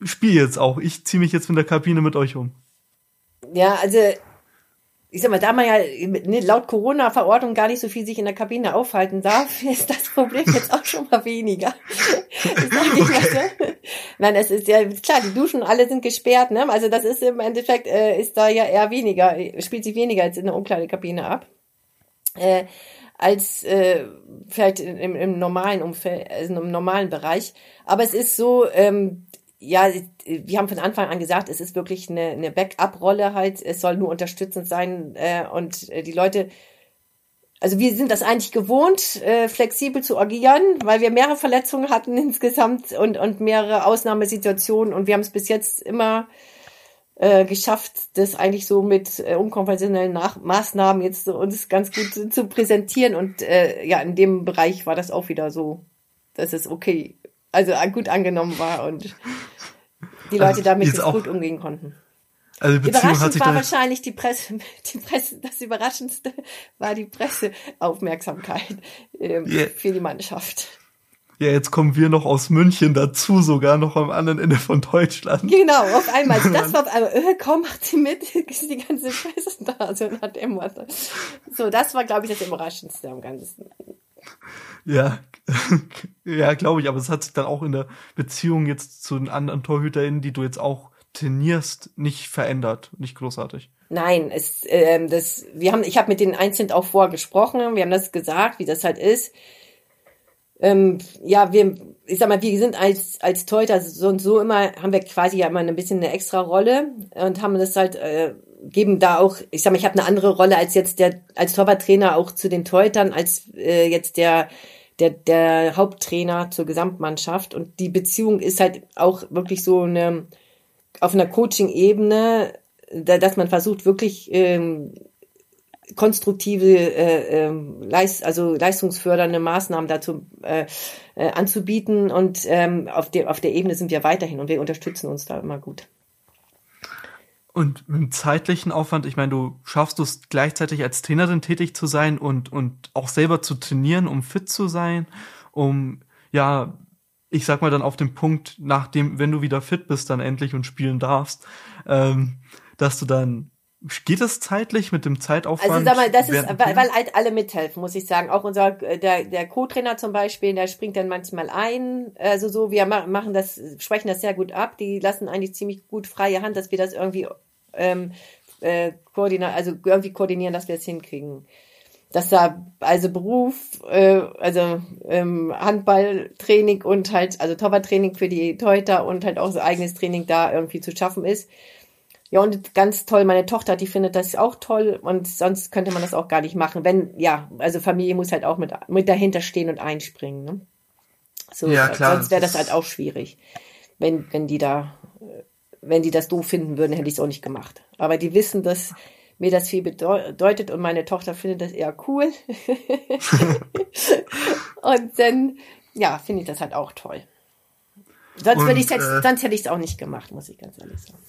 spiele jetzt auch. Ich ziehe mich jetzt in der Kabine mit euch um. Ja, also ich sag mal, da man ja ne, laut Corona-Verordnung gar nicht so viel sich in der Kabine aufhalten darf, ist das Problem jetzt auch schon mal weniger. okay. Nein, es ist ja klar, die Duschen alle sind gesperrt, ne? Also das ist im Endeffekt äh, ist da ja eher weniger, spielt sich weniger als in der Umkleidekabine ab. Äh, als äh, vielleicht im, im normalen Umfeld, also im normalen Bereich. Aber es ist so, ähm, ja, wir haben von Anfang an gesagt, es ist wirklich eine, eine Backup-Rolle halt. Es soll nur unterstützend sein äh, und äh, die Leute, also wir sind das eigentlich gewohnt, äh, flexibel zu agieren, weil wir mehrere Verletzungen hatten insgesamt und und mehrere Ausnahmesituationen und wir haben es bis jetzt immer äh, geschafft, das eigentlich so mit äh, unkonventionellen Nach Maßnahmen jetzt so uns ganz gut zu, zu präsentieren. Und äh, ja, in dem Bereich war das auch wieder so, dass es okay, also gut angenommen war und die Leute also damit jetzt gut umgehen konnten. Also die Überraschend war wahrscheinlich die Presse, die Presse, das Überraschendste war die Presseaufmerksamkeit ähm, yeah. für die Mannschaft. Ja, jetzt kommen wir noch aus München dazu, sogar noch am anderen Ende von Deutschland. Genau, auf einmal. Das war auf einmal, äh, komm, macht sie mit, ist die ganze Presse da, so nach dem Motto. So, das war, glaube ich, das Überraschendste am Ganzen. Ja, ja, glaube ich, aber es hat sich dann auch in der Beziehung jetzt zu den anderen TorhüterInnen, die du jetzt auch trainierst, nicht verändert, nicht großartig. Nein, es, ähm, das, wir haben, ich habe mit den Einzelnen auch vorgesprochen, wir haben das gesagt, wie das halt ist ähm, ja, wir, ich sag mal, wir sind als, als Teuter so und so immer, haben wir quasi ja immer ein bisschen eine extra Rolle und haben das halt, äh, geben da auch, ich sag mal, ich habe eine andere Rolle als jetzt der, als Torwarttrainer auch zu den Teutern, als äh, jetzt der, der, der Haupttrainer zur Gesamtmannschaft. Und die Beziehung ist halt auch wirklich so eine, auf einer Coaching-Ebene, da, dass man versucht, wirklich ähm, konstruktive, äh, äh, Leist, also leistungsfördernde Maßnahmen dazu äh, äh, anzubieten. Und ähm, auf, der, auf der Ebene sind wir weiterhin und wir unterstützen uns da immer gut. Und im zeitlichen Aufwand, ich meine, du schaffst es gleichzeitig als Trainerin tätig zu sein und, und auch selber zu trainieren, um fit zu sein, um, ja, ich sag mal dann auf den Punkt, nachdem, wenn du wieder fit bist, dann endlich und spielen darfst, ähm, dass du dann Geht es zeitlich mit dem Zeitaufwand? Also sag mal, das ist, weil, weil halt alle mithelfen, muss ich sagen. Auch unser der der Co-Trainer zum Beispiel, der springt dann manchmal ein. Also so, wir machen das, sprechen das sehr gut ab. Die lassen eigentlich ziemlich gut freie Hand, dass wir das irgendwie ähm, äh, koordinieren, also irgendwie koordinieren, dass wir es hinkriegen. Dass da also Beruf, äh, also ähm, Handballtraining und halt, also Torwarttraining für die Teuter und halt auch so eigenes Training da irgendwie zu schaffen ist. Ja, und ganz toll, meine Tochter, die findet das auch toll und sonst könnte man das auch gar nicht machen. Wenn, ja, also Familie muss halt auch mit, mit dahinter stehen und einspringen. Ne? So, ja, klar. Sonst wäre das halt auch schwierig. Wenn, wenn die da, wenn die das doof finden würden, hätte ich es auch nicht gemacht. Aber die wissen, dass mir das viel bedeutet und meine Tochter findet das eher cool. und dann, ja, finde ich das halt auch toll. Sonst, und, ich äh, sonst hätte ich es auch nicht gemacht, muss ich ganz ehrlich sagen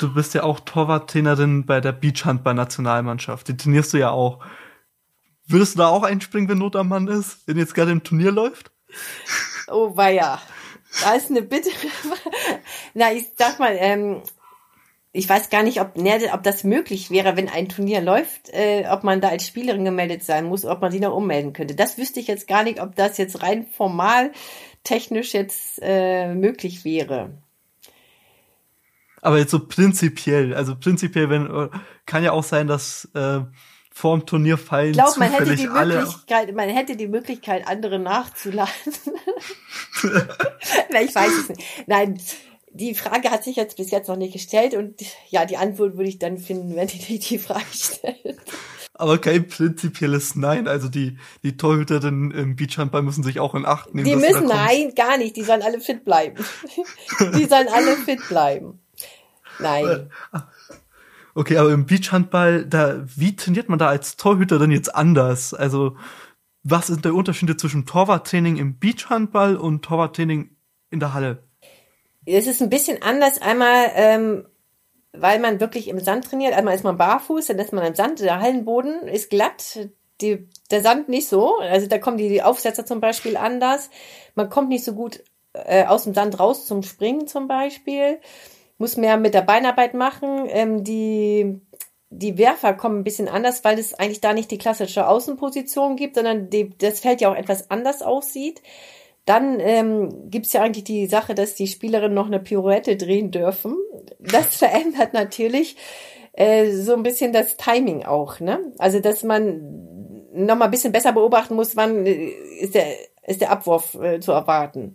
du bist ja auch Torwarttrainerin bei der Beachhandball-Nationalmannschaft. Die trainierst du ja auch. Würdest du da auch einspringen, wenn Not am Mann ist, wenn jetzt gerade im Turnier läuft? Oh, weia. Da ist eine Bitte. Na, ich sag mal, ähm, ich weiß gar nicht, ob, ne, ob das möglich wäre, wenn ein Turnier läuft, äh, ob man da als Spielerin gemeldet sein muss, ob man sie noch ummelden könnte. Das wüsste ich jetzt gar nicht, ob das jetzt rein formal technisch jetzt äh, möglich wäre. Aber jetzt so prinzipiell, also prinzipiell, wenn äh, kann ja auch sein, dass äh, vor dem Turnier fallen ich glaub, man hätte die Möglichkeit, man hätte die Möglichkeit, andere nachzuladen. Na, ich weiß es nicht. Nein, die Frage hat sich jetzt bis jetzt noch nicht gestellt und ja, die Antwort würde ich dann finden, wenn die die Frage stellt. Aber kein prinzipielles Nein. Also die, die Torhüterinnen im Beachhandball müssen sich auch in Acht nehmen. Die müssen, nein, gar nicht. Die sollen alle fit bleiben. die sollen alle fit bleiben. Nein. Okay, aber im Beachhandball, da, wie trainiert man da als Torhüter denn jetzt anders? Also, was sind der Unterschiede zwischen Torwarttraining im Beachhandball und Torwarttraining in der Halle? Es ist ein bisschen anders. Einmal, ähm, weil man wirklich im Sand trainiert. Einmal ist man barfuß, dann ist man im Sand. Der Hallenboden ist glatt, die, der Sand nicht so. Also da kommen die, die Aufsetzer zum Beispiel anders. Man kommt nicht so gut äh, aus dem Sand raus zum Springen zum Beispiel muss mehr mit der Beinarbeit machen. Ähm, die, die Werfer kommen ein bisschen anders, weil es eigentlich da nicht die klassische Außenposition gibt, sondern die, das Feld ja auch etwas anders aussieht. Dann ähm, gibt ja eigentlich die Sache, dass die Spielerinnen noch eine Pirouette drehen dürfen. Das verändert natürlich äh, so ein bisschen das Timing auch. Ne? Also dass man noch mal ein bisschen besser beobachten muss, wann äh, ist der, ist der Abwurf äh, zu erwarten.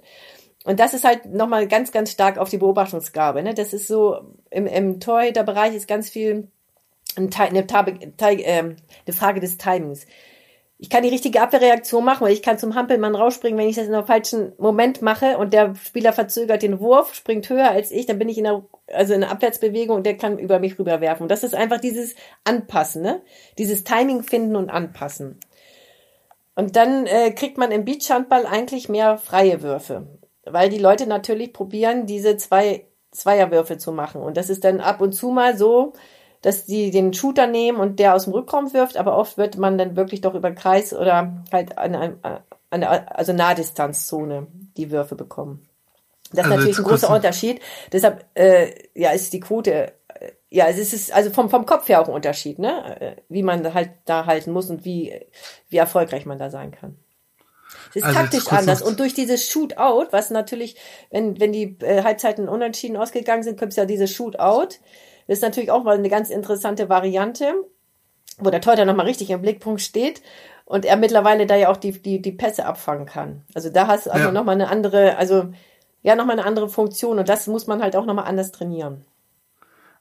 Und das ist halt nochmal ganz, ganz stark auf die Beobachtungsgabe. Ne? Das ist so, im, im Torhüter-Bereich ist ganz viel eine, ähm, eine Frage des Timings. Ich kann die richtige Abwehrreaktion machen, weil ich kann zum Hampelmann rausspringen, wenn ich das in einem falschen Moment mache und der Spieler verzögert den Wurf, springt höher als ich, dann bin ich in einer, also in einer Abwärtsbewegung und der kann über mich rüberwerfen. Und das ist einfach dieses Anpassen, ne? Dieses Timing finden und anpassen. Und dann äh, kriegt man im Beachhandball eigentlich mehr freie Würfe weil die Leute natürlich probieren, diese zwei Zweierwürfe zu machen. Und das ist dann ab und zu mal so, dass die den Shooter nehmen und der aus dem Rückraum wirft, aber oft wird man dann wirklich doch über Kreis oder halt an eine, eine also Nahdistanzzone die Würfe bekommen. Das ist also natürlich ein großer Unterschied. Deshalb äh, ja ist die Quote äh, ja es ist also vom vom Kopf her auch ein Unterschied, ne? Äh, wie man halt da halten muss und wie wie erfolgreich man da sein kann. Das ist also taktisch anders. Und durch dieses Shootout, was natürlich, wenn, wenn die äh, Halbzeiten unentschieden ausgegangen sind, kommt es ja dieses Shootout. Das ist natürlich auch mal eine ganz interessante Variante, wo der Torhüter nochmal richtig im Blickpunkt steht und er mittlerweile da ja auch die, die, die Pässe abfangen kann. Also da hast du also ja. nochmal eine andere, also ja, nochmal eine andere Funktion und das muss man halt auch nochmal anders trainieren.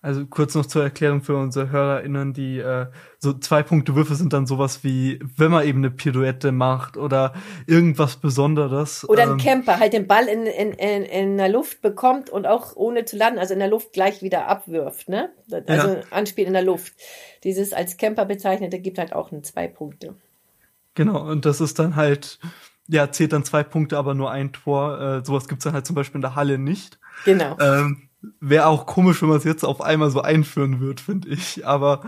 Also kurz noch zur Erklärung für unsere HörerInnen, die äh, so zwei Punkte Würfe sind dann sowas wie, wenn man eben eine Pirouette macht oder irgendwas Besonderes. Oder ein ähm, Camper, halt den Ball in, in, in, in der Luft bekommt und auch ohne zu landen, also in der Luft gleich wieder abwirft, ne? Also ja. Anspiel in der Luft. Dieses als Camper bezeichnete gibt halt auch einen zwei Punkte. Genau, und das ist dann halt, ja, zählt dann zwei Punkte, aber nur ein Tor. Äh, sowas gibt's dann halt zum Beispiel in der Halle nicht. Genau. Ähm, Wäre auch komisch, wenn man es jetzt auf einmal so einführen wird, finde ich. Aber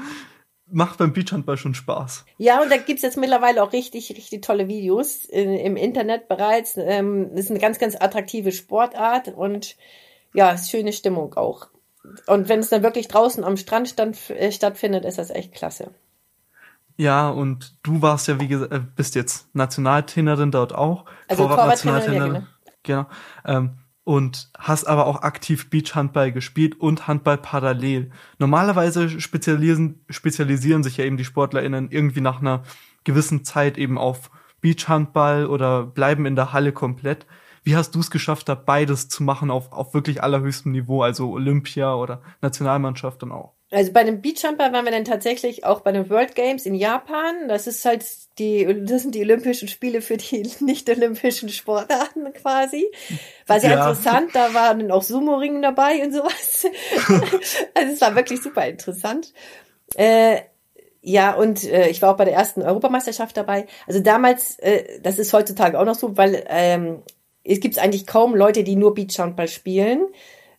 macht beim Beachhandball schon Spaß. Ja, und da gibt's jetzt mittlerweile auch richtig, richtig tolle Videos in, im Internet bereits. Ähm, das ist eine ganz, ganz attraktive Sportart und ja, schöne Stimmung auch. Und wenn es dann wirklich draußen am Strand stand, äh, stattfindet, ist das echt klasse. Ja, und du warst ja, wie gesagt, äh, bist jetzt Nationaltrainerin dort auch. Also Torwarttrainerin, ja, genau. genau. Ähm, und hast aber auch aktiv Beachhandball gespielt und Handball parallel. Normalerweise spezialisieren, spezialisieren sich ja eben die SportlerInnen irgendwie nach einer gewissen Zeit eben auf Beachhandball oder bleiben in der Halle komplett. Wie hast du es geschafft, da beides zu machen auf, auf wirklich allerhöchstem Niveau, also Olympia oder Nationalmannschaft dann auch? Also bei dem Beachjumper waren wir dann tatsächlich auch bei den World Games in Japan. Das ist halt die, das sind die Olympischen Spiele für die nicht-olympischen Sportarten quasi. War sehr ja. interessant. Da waren dann auch Sumo-Ringen dabei und sowas. also es war wirklich super interessant. Äh, ja, und äh, ich war auch bei der ersten Europameisterschaft dabei. Also damals, äh, das ist heutzutage auch noch so, weil ähm, es gibt eigentlich kaum Leute, die nur Beachhandball spielen.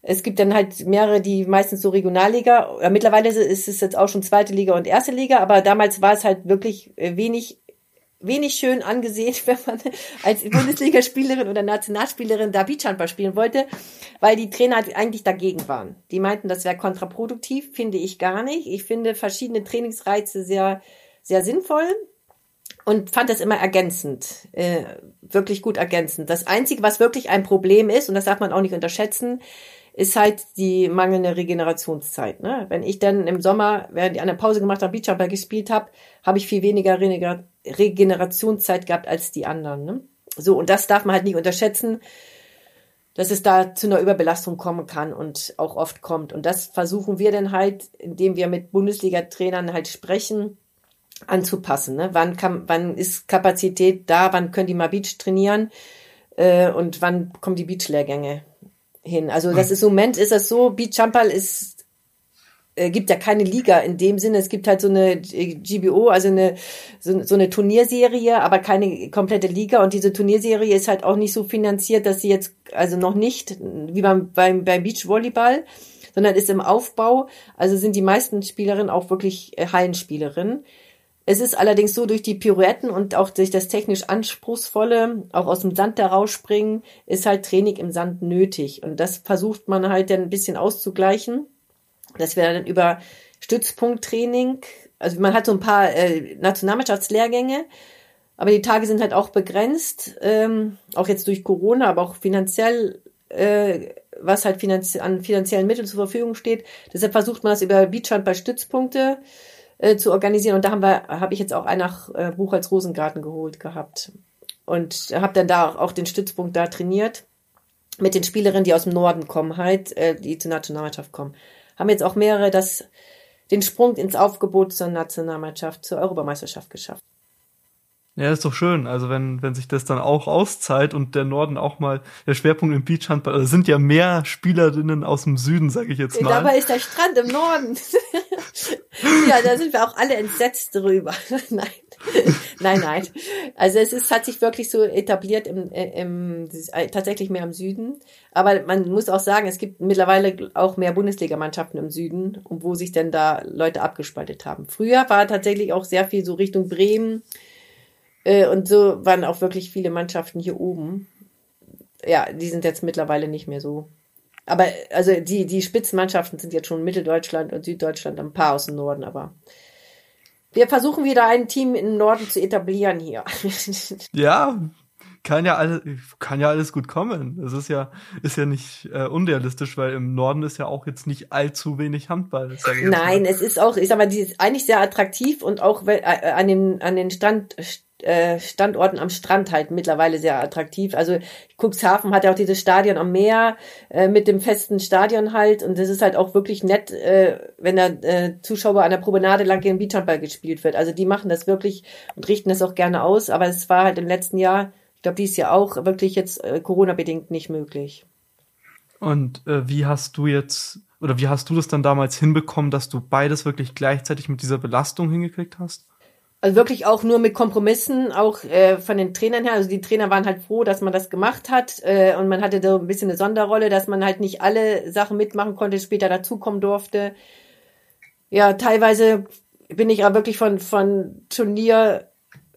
Es gibt dann halt mehrere, die meistens so Regionalliga. Ja, mittlerweile ist es jetzt auch schon zweite Liga und erste Liga, aber damals war es halt wirklich äh, wenig wenig schön angesehen, wenn man als Bundesligaspielerin oder Nationalspielerin da Beachhandball spielen wollte, weil die Trainer eigentlich dagegen waren. Die meinten, das wäre kontraproduktiv, finde ich gar nicht. Ich finde verschiedene Trainingsreize sehr, sehr sinnvoll und fand das immer ergänzend, äh, wirklich gut ergänzend. Das Einzige, was wirklich ein Problem ist, und das darf man auch nicht unterschätzen, ist halt die mangelnde Regenerationszeit. Ne? Wenn ich dann im Sommer, während ich eine Pause gemacht habe, Beachhandball gespielt habe, habe ich viel weniger Regenerationszeit gehabt als die anderen. Ne? So, und das darf man halt nicht unterschätzen, dass es da zu einer Überbelastung kommen kann und auch oft kommt. Und das versuchen wir dann halt, indem wir mit Bundesliga-Trainern halt sprechen, anzupassen. Ne? Wann, kann, wann ist Kapazität da? Wann können die mal Beach trainieren? Äh, und wann kommen die Beach-Lehrgänge? Hin. Also das ist im Moment ist das so, Beach Handball ist äh, gibt ja keine Liga in dem Sinne. Es gibt halt so eine GBO, also eine so, so, eine Turnierserie, aber keine komplette Liga. Und diese Turnierserie ist halt auch nicht so finanziert, dass sie jetzt also noch nicht wie beim beim, beim Beachvolleyball, sondern ist im Aufbau. Also sind die meisten Spielerinnen auch wirklich äh, Hallenspielerinnen. Es ist allerdings so, durch die Pirouetten und auch durch das technisch Anspruchsvolle, auch aus dem Sand herausspringen, ist halt Training im Sand nötig. Und das versucht man halt dann ein bisschen auszugleichen. Das wäre dann über Stützpunkttraining. Also man hat so ein paar äh, Nationalmannschaftslehrgänge, aber die Tage sind halt auch begrenzt, ähm, auch jetzt durch Corona, aber auch finanziell, äh, was halt finanzie an finanziellen Mitteln zur Verfügung steht. Deshalb versucht man das über Beachhandball-Stützpunkte äh, zu organisieren. Und da haben wir, habe ich jetzt auch ein nach äh, Buchholz Rosengarten geholt gehabt und habe dann da auch den Stützpunkt da trainiert mit den Spielerinnen, die aus dem Norden kommen, halt, äh, die zur Nationalmannschaft kommen. Haben jetzt auch mehrere das den Sprung ins Aufgebot zur Nationalmannschaft, zur Europameisterschaft geschafft. Ja, ist doch schön. Also wenn, wenn sich das dann auch auszahlt und der Norden auch mal der Schwerpunkt im Beachhandball, also sind ja mehr Spielerinnen aus dem Süden, sage ich jetzt mal. Dabei ist der Strand im Norden. ja, da sind wir auch alle entsetzt drüber. nein. nein, nein. Also es ist, hat sich wirklich so etabliert im, im, tatsächlich mehr im Süden. Aber man muss auch sagen, es gibt mittlerweile auch mehr Bundesligamannschaften im Süden, wo sich denn da Leute abgespaltet haben. Früher war tatsächlich auch sehr viel so Richtung Bremen, äh, und so waren auch wirklich viele Mannschaften hier oben. Ja, die sind jetzt mittlerweile nicht mehr so. Aber also die, die Spitzenmannschaften sind jetzt schon Mitteldeutschland und Süddeutschland, ein paar aus dem Norden, aber wir versuchen wieder ein Team im Norden zu etablieren hier. Ja, kann ja alles, kann ja alles gut kommen. Das ist ja, ist ja nicht äh, unrealistisch, weil im Norden ist ja auch jetzt nicht allzu wenig Handball. Nein, es ist auch, ich sag mal, die ist eigentlich sehr attraktiv und auch äh, an den, an den Stand, äh, Standorten am Strand halt mittlerweile sehr attraktiv. Also Cuxhaven hat ja auch dieses Stadion am Meer äh, mit dem festen Stadion halt und das ist halt auch wirklich nett, äh, wenn da äh, Zuschauer an der Promenade lang gegen Beachhandball gespielt wird. Also die machen das wirklich und richten das auch gerne aus, aber es war halt im letzten Jahr, ich glaube dies Jahr auch wirklich jetzt äh, Corona-bedingt nicht möglich. Und äh, wie hast du jetzt oder wie hast du das dann damals hinbekommen, dass du beides wirklich gleichzeitig mit dieser Belastung hingekriegt hast? Also wirklich auch nur mit Kompromissen, auch äh, von den Trainern her. Also die Trainer waren halt froh, dass man das gemacht hat äh, und man hatte so ein bisschen eine Sonderrolle, dass man halt nicht alle Sachen mitmachen konnte, später dazukommen durfte. Ja, teilweise bin ich aber wirklich von von Turnier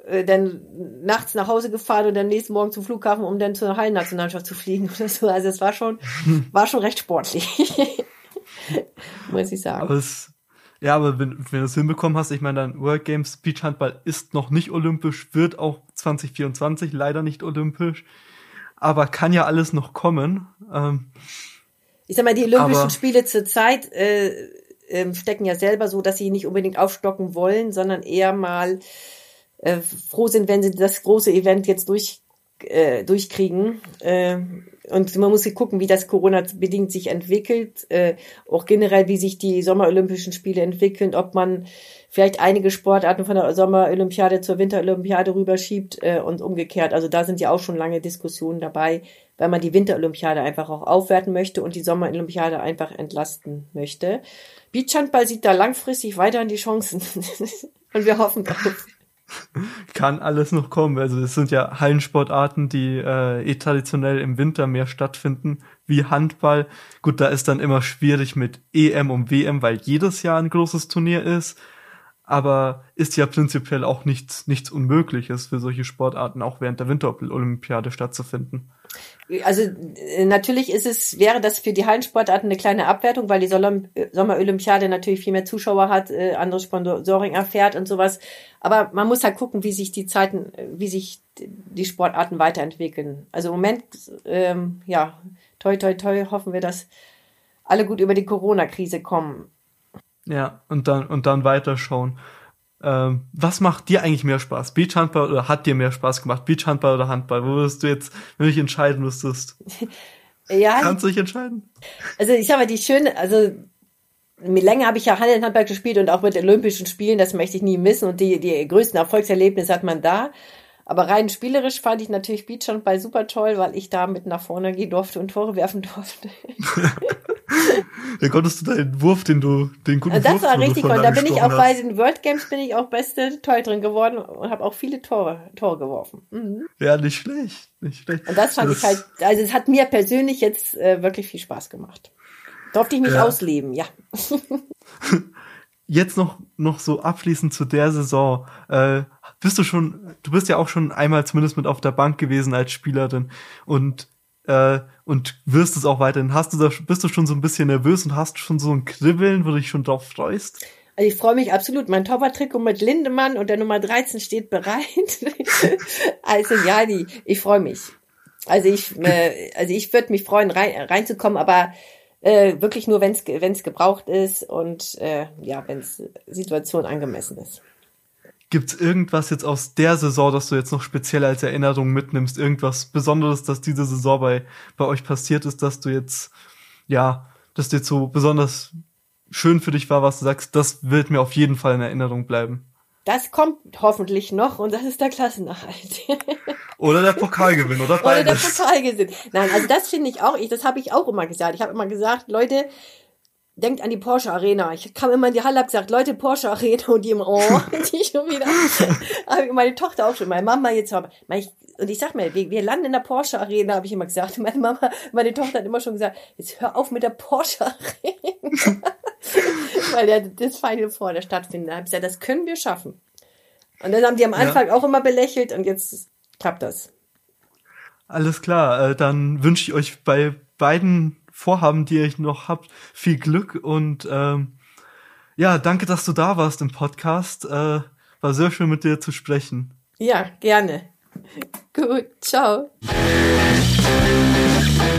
äh, dann nachts nach Hause gefahren und dann nächsten Morgen zum Flughafen, um dann zur Hallennationalmannschaft zu fliegen oder so. Also es war schon war schon recht sportlich, muss ich sagen. Aber es ja, aber wenn, wenn du es hinbekommen hast, ich meine, dann World Games Beachhandball ist noch nicht olympisch, wird auch 2024 leider nicht olympisch, aber kann ja alles noch kommen. Ähm, ich sag mal, die Olympischen Spiele zur Zeit äh, äh, stecken ja selber so, dass sie nicht unbedingt aufstocken wollen, sondern eher mal äh, froh sind, wenn sie das große Event jetzt durch, äh, durchkriegen. Äh, und man muss gucken, wie das Corona-bedingt sich entwickelt, äh, auch generell, wie sich die Sommerolympischen Spiele entwickeln, ob man vielleicht einige Sportarten von der Sommerolympiade zur Winterolympiade rüberschiebt äh, und umgekehrt. Also da sind ja auch schon lange Diskussionen dabei, weil man die Winterolympiade einfach auch aufwerten möchte und die Sommerolympiade einfach entlasten möchte. Beachhandball sieht da langfristig weiter an die Chancen und wir hoffen drauf. kann alles noch kommen. Also es sind ja Hallensportarten, die äh, eh traditionell im Winter mehr stattfinden, wie Handball. Gut, da ist dann immer schwierig mit EM und WM, weil jedes Jahr ein großes Turnier ist. Aber ist ja prinzipiell auch nichts, nichts Unmögliches für solche Sportarten auch während der Winterolympiade stattzufinden. Also äh, natürlich ist es, wäre das für die Hallensportarten eine kleine Abwertung, weil die Sommerolympiade natürlich viel mehr Zuschauer hat, äh, andere Sponsoring erfährt und sowas. Aber man muss halt gucken, wie sich die Zeiten, wie sich die Sportarten weiterentwickeln. Also im Moment, ähm, ja, toi toi toi, hoffen wir, dass alle gut über die Corona-Krise kommen. Ja, und dann, und dann weiterschauen. Ähm, was macht dir eigentlich mehr Spaß? Beachhandball oder hat dir mehr Spaß gemacht? Beachhandball oder Handball? Wo würdest du jetzt, wenn du dich entscheiden müsstest? ja. Kannst du dich entscheiden? Also ich habe die schöne, also länger habe ich ja Handball gespielt und auch mit Olympischen Spielen, das möchte ich nie missen und die, die größten Erfolgserlebnisse hat man da. Aber rein spielerisch fand ich natürlich Beachhandball super toll, weil ich da mit nach vorne gehen durfte und Tore werfen durfte. da konntest du deinen Wurf, den du, den guten das Wurf, war richtig cool. Da bin ich auch hast. bei den World Games bin ich auch beste Torhüterin geworden und habe auch viele Tore, Tore geworfen. Mhm. Ja, nicht schlecht, nicht schlecht. Und das fand das ich halt, also es hat mir persönlich jetzt äh, wirklich viel Spaß gemacht. Durfte ich mich ja. ausleben, ja. jetzt noch, noch so abschließend zu der Saison. Äh, bist du schon, du bist ja auch schon einmal zumindest mit auf der Bank gewesen als Spielerin und äh, und wirst es auch weiterhin. Hast du da, bist du schon so ein bisschen nervös und hast schon so ein Kribbeln, wo du dich schon drauf freust? Also ich freue mich absolut. Mein Torwarttrikot mit Lindemann und der Nummer 13 steht bereit. also ja, die, ich freue mich. Also ich, äh, also ich würde mich freuen, rein, reinzukommen, aber Äh, wirklich nur, wenn es gebraucht ist und äh, ja, wenn es Situation angemessen ist. Gibt es irgendwas jetzt aus der Saison, das du jetzt noch speziell als Erinnerung mitnimmst? Irgendwas Besonderes, das diese Saison bei, bei euch passiert ist, dass du jetzt, ja, das dir so besonders schön für dich war, was du sagst, das wird mir auf jeden Fall in Erinnerung bleiben. Das kommt hoffentlich noch und das ist der Klassenerhalt. oder der Pokalgewinn oder beides. Oder der Pokalgewinn. Nein, also das finde ich auch, ich, das habe ich auch immer gesagt. Ich habe immer gesagt, Leute, denkt an die Porsche Arena. Ich kam immer in die Halle, hab gesagt, Leute, Porsche Arena und die im Oh, die schon wieder. habe meine Tochter auch schon, meine Mama jetzt haben. Und ich sag mir, wir, wir landen in der Porsche Arena, habe ich immer gesagt. Meine Mama, meine Tochter hat immer schon gesagt, jetzt hör auf mit der Porsche Arena. Weil ja das Final Four der stattfindet. Da habe ich gesagt, das können wir schaffen. Und dann haben die am Anfang ja. auch immer belächelt und jetzt klappt das. Alles klar, äh, dann wünsche ich euch bei beiden Vorhaben, die ihr noch habt, viel Glück und ähm, ja, danke, dass du da warst im Podcast. Äh, war sehr schön mit dir zu sprechen. Ja, gerne. Gut, ciao.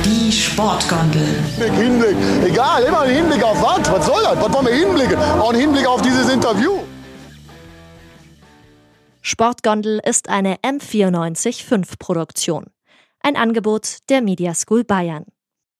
Die Sportgondel. Hinblick, egal, immer ein Hinblick auf was? Was soll das? Was wollen wir hinblicken? Auch ein Hinblick auf dieses Interview. Sportgondel ist eine M945 Produktion. Ein Angebot der Media School Bayern.